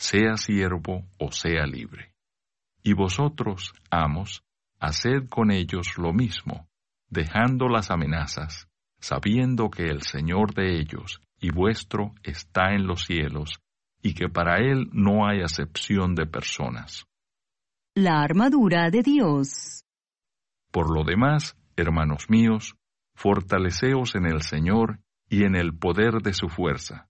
sea siervo o sea libre. Y vosotros, amos, haced con ellos lo mismo, dejando las amenazas, sabiendo que el Señor de ellos y vuestro está en los cielos, y que para Él no hay acepción de personas. La armadura de Dios. Por lo demás, hermanos míos, fortaleceos en el Señor y en el poder de su fuerza.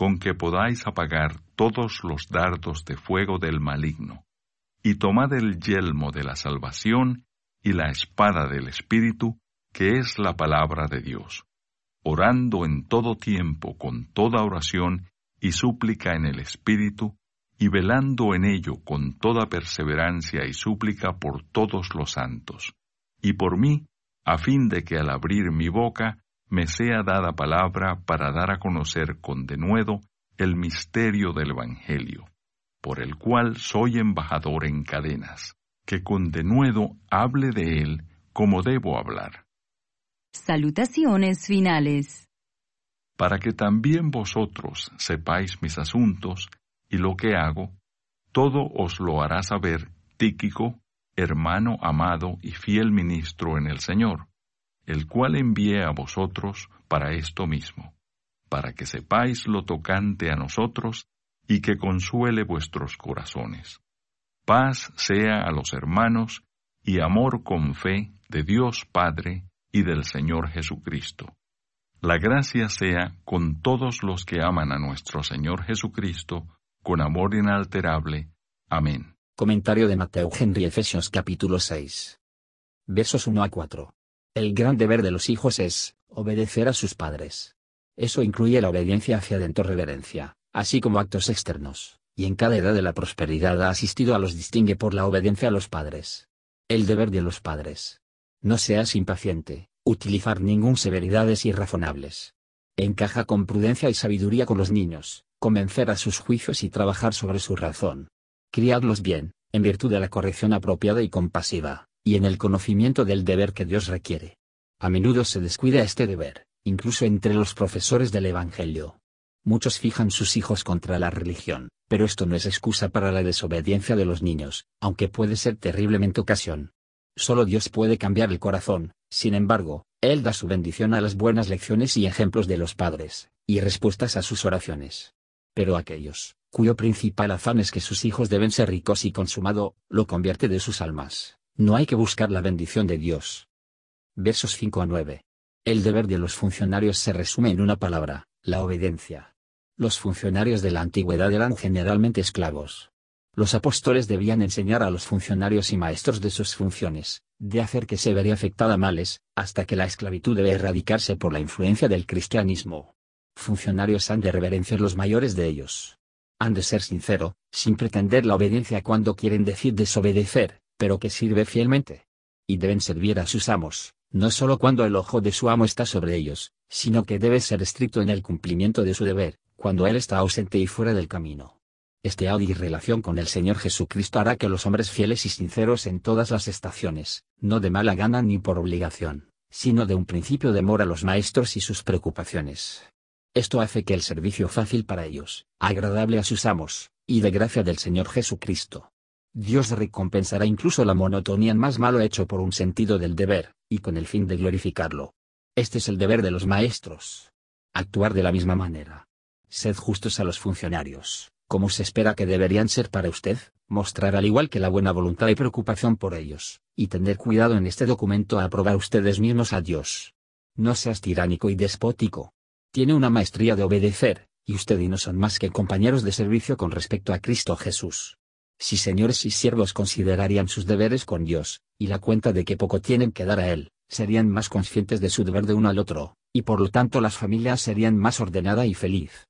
con que podáis apagar todos los dardos de fuego del maligno, y tomad el yelmo de la salvación y la espada del Espíritu, que es la palabra de Dios, orando en todo tiempo con toda oración y súplica en el Espíritu, y velando en ello con toda perseverancia y súplica por todos los santos, y por mí, a fin de que al abrir mi boca me sea dada palabra para dar a conocer con denuedo el misterio del Evangelio, por el cual soy embajador en cadenas, que con denuedo hable de él como debo hablar. Salutaciones finales. Para que también vosotros sepáis mis asuntos y lo que hago, todo os lo hará saber Tíquico, hermano amado y fiel ministro en el Señor, el cual envié a vosotros para esto mismo, para que sepáis lo tocante a nosotros y que consuele vuestros corazones. Paz sea a los hermanos y amor con fe de Dios Padre y del Señor Jesucristo. La gracia sea con todos los que aman a nuestro Señor Jesucristo con amor inalterable. Amén. Comentario de Mateo Henry Efesios capítulo 6. Versos 1 a 4. El gran deber de los hijos es, obedecer a sus padres. Eso incluye la obediencia hacia dentro reverencia, así como actos externos, y en cada edad de la prosperidad ha asistido a los distingue por la obediencia a los padres. El deber de los padres. No seas impaciente, utilizar ningún severidades irrazonables. Encaja con prudencia y sabiduría con los niños, convencer a sus juicios y trabajar sobre su razón. Criadlos bien, en virtud de la corrección apropiada y compasiva y en el conocimiento del deber que Dios requiere. A menudo se descuida este deber, incluso entre los profesores del Evangelio. Muchos fijan sus hijos contra la religión, pero esto no es excusa para la desobediencia de los niños, aunque puede ser terriblemente ocasión. Solo Dios puede cambiar el corazón, sin embargo, Él da su bendición a las buenas lecciones y ejemplos de los padres, y respuestas a sus oraciones. Pero aquellos, cuyo principal afán es que sus hijos deben ser ricos y consumado, lo convierte de sus almas. No hay que buscar la bendición de Dios. Versos 5 a 9. El deber de los funcionarios se resume en una palabra, la obediencia. Los funcionarios de la antigüedad eran generalmente esclavos. Los apóstoles debían enseñar a los funcionarios y maestros de sus funciones, de hacer que se vería afectada males, hasta que la esclavitud debe erradicarse por la influencia del cristianismo. Funcionarios han de reverenciar los mayores de ellos. Han de ser sincero, sin pretender la obediencia cuando quieren decir desobedecer, pero que sirve fielmente. Y deben servir a sus amos, no solo cuando el ojo de su amo está sobre ellos, sino que debe ser estricto en el cumplimiento de su deber, cuando él está ausente y fuera del camino. Este audio y relación con el Señor Jesucristo hará que los hombres fieles y sinceros en todas las estaciones, no de mala gana ni por obligación, sino de un principio de amor a los maestros y sus preocupaciones. Esto hace que el servicio fácil para ellos, agradable a sus amos, y de gracia del Señor Jesucristo. Dios recompensará incluso la monotonía en más malo hecho por un sentido del deber, y con el fin de glorificarlo. Este es el deber de los maestros. Actuar de la misma manera. Sed justos a los funcionarios, como se espera que deberían ser para usted, mostrar al igual que la buena voluntad y preocupación por ellos, y tener cuidado en este documento a aprobar ustedes mismos a Dios. No seas tiránico y despótico, tiene una maestría de obedecer, y usted y no son más que compañeros de servicio con respecto a Cristo Jesús. Si señores y siervos considerarían sus deberes con Dios, y la cuenta de que poco tienen que dar a Él, serían más conscientes de su deber de uno al otro, y por lo tanto las familias serían más ordenada y feliz.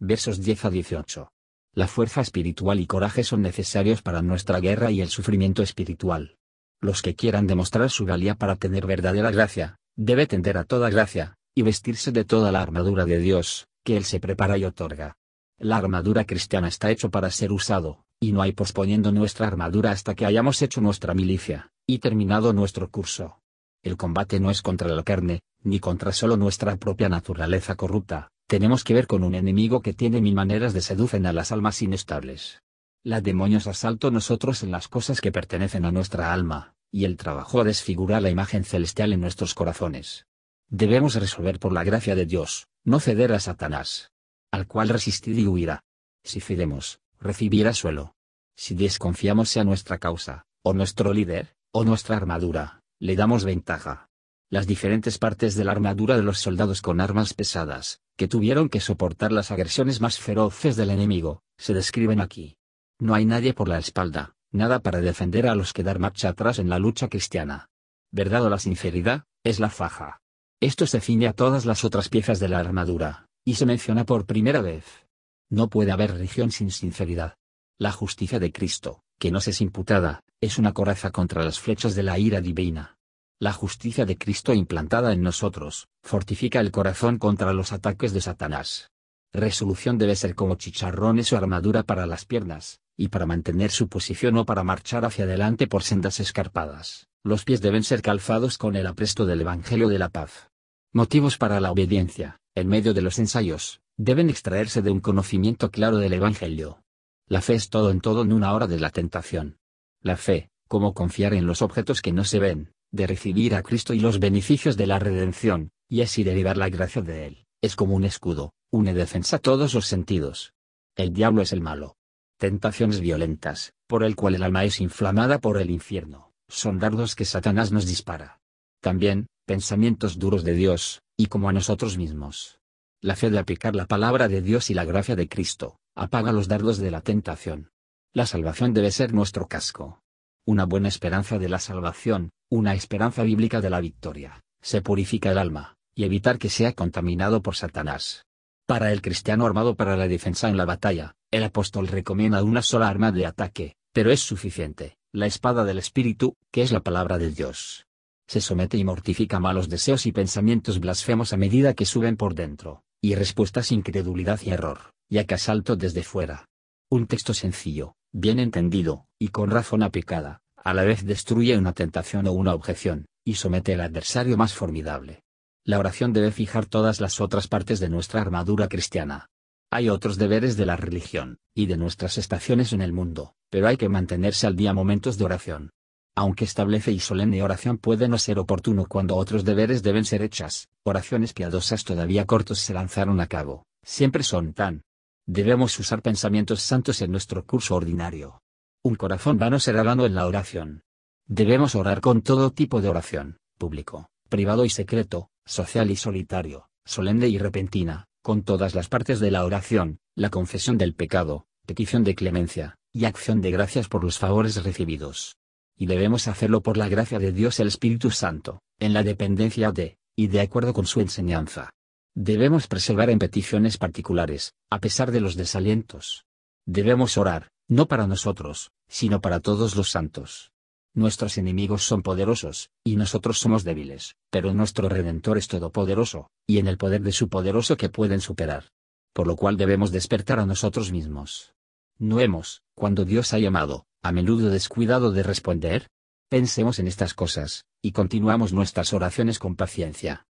Versos 10 a 18. La fuerza espiritual y coraje son necesarios para nuestra guerra y el sufrimiento espiritual. Los que quieran demostrar su valía para tener verdadera gracia, debe tender a toda gracia, y vestirse de toda la armadura de Dios, que Él se prepara y otorga. La armadura cristiana está hecho para ser usado, y no hay posponiendo nuestra armadura hasta que hayamos hecho nuestra milicia, y terminado nuestro curso. El combate no es contra la carne, ni contra solo nuestra propia naturaleza corrupta, tenemos que ver con un enemigo que tiene mil maneras de seducen a las almas inestables. La demonios asalto nosotros en las cosas que pertenecen a nuestra alma, y el trabajo desfigura la imagen celestial en nuestros corazones. Debemos resolver por la gracia de Dios, no ceder a Satanás. Al cual resistir y huirá. Si cedemos, recibirá suelo. Si desconfiamos sea nuestra causa, o nuestro líder, o nuestra armadura, le damos ventaja. Las diferentes partes de la armadura de los soldados con armas pesadas, que tuvieron que soportar las agresiones más feroces del enemigo, se describen aquí. No hay nadie por la espalda, nada para defender a los que dar marcha atrás en la lucha cristiana. ¿Verdad o la sinceridad? Es la faja. Esto se ciñe a todas las otras piezas de la armadura, y se menciona por primera vez. No puede haber religión sin sinceridad. La justicia de Cristo, que nos es imputada, es una coraza contra las flechas de la ira divina. La justicia de Cristo implantada en nosotros, fortifica el corazón contra los ataques de Satanás. Resolución debe ser como chicharrones o armadura para las piernas, y para mantener su posición o para marchar hacia adelante por sendas escarpadas, los pies deben ser calzados con el apresto del Evangelio de la paz. Motivos para la obediencia, en medio de los ensayos, deben extraerse de un conocimiento claro del Evangelio. La fe es todo en todo en una hora de la tentación. La fe, como confiar en los objetos que no se ven, de recibir a Cristo y los beneficios de la redención, y así derivar la gracia de Él, es como un escudo, une defensa a todos los sentidos. El diablo es el malo. Tentaciones violentas, por el cual el alma es inflamada por el infierno, son dardos que Satanás nos dispara. También, pensamientos duros de Dios, y como a nosotros mismos. La fe de aplicar la palabra de Dios y la gracia de Cristo, apaga los dardos de la tentación. La salvación debe ser nuestro casco. Una buena esperanza de la salvación, una esperanza bíblica de la victoria, se purifica el alma, y evitar que sea contaminado por Satanás. Para el cristiano armado para la defensa en la batalla, el apóstol recomienda una sola arma de ataque, pero es suficiente, la espada del Espíritu, que es la palabra de Dios se somete y mortifica malos deseos y pensamientos blasfemos a medida que suben por dentro, y respuestas incredulidad y error, ya que asalto desde fuera. Un texto sencillo, bien entendido, y con razón aplicada, a la vez destruye una tentación o una objeción, y somete al adversario más formidable. La oración debe fijar todas las otras partes de nuestra armadura cristiana. Hay otros deberes de la religión, y de nuestras estaciones en el mundo, pero hay que mantenerse al día momentos de oración, aunque establece y solemne oración puede no ser oportuno cuando otros deberes deben ser hechas, oraciones piadosas todavía cortos se lanzaron a cabo, siempre son tan. Debemos usar pensamientos santos en nuestro curso ordinario. Un corazón vano será vano en la oración. Debemos orar con todo tipo de oración, público, privado y secreto, social y solitario, solemne y repentina, con todas las partes de la oración, la confesión del pecado, petición de clemencia, y acción de gracias por los favores recibidos y debemos hacerlo por la gracia de Dios el Espíritu Santo, en la dependencia de, y de acuerdo con su enseñanza. Debemos preservar en peticiones particulares, a pesar de los desalientos. Debemos orar, no para nosotros, sino para todos los santos. Nuestros enemigos son poderosos, y nosotros somos débiles, pero nuestro Redentor es todopoderoso, y en el poder de su poderoso que pueden superar. Por lo cual debemos despertar a nosotros mismos. ¿No hemos, cuando Dios ha llamado, a menudo descuidado de responder? Pensemos en estas cosas, y continuamos nuestras oraciones con paciencia.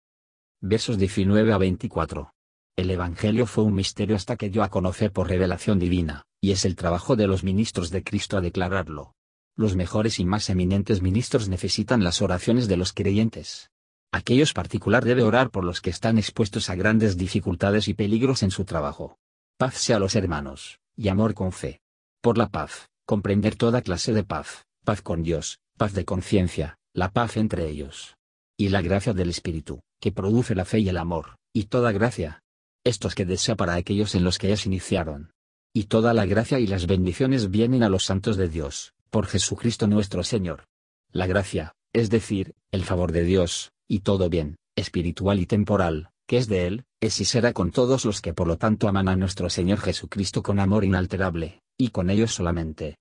Versos 19 a 24. El Evangelio fue un misterio hasta que dio a conocer por revelación divina, y es el trabajo de los ministros de Cristo a declararlo. Los mejores y más eminentes ministros necesitan las oraciones de los creyentes. Aquellos particular debe orar por los que están expuestos a grandes dificultades y peligros en su trabajo. Paz sea a los hermanos, y amor con fe. Por la paz, comprender toda clase de paz, paz con Dios, paz de conciencia, la paz entre ellos. Y la gracia del Espíritu, que produce la fe y el amor, y toda gracia. Estos que desea para aquellos en los que ellas iniciaron. Y toda la gracia y las bendiciones vienen a los santos de Dios, por Jesucristo nuestro Señor. La gracia, es decir, el favor de Dios, y todo bien, espiritual y temporal, que es de Él, es y será con todos los que por lo tanto aman a nuestro Señor Jesucristo con amor inalterable, y con ellos solamente.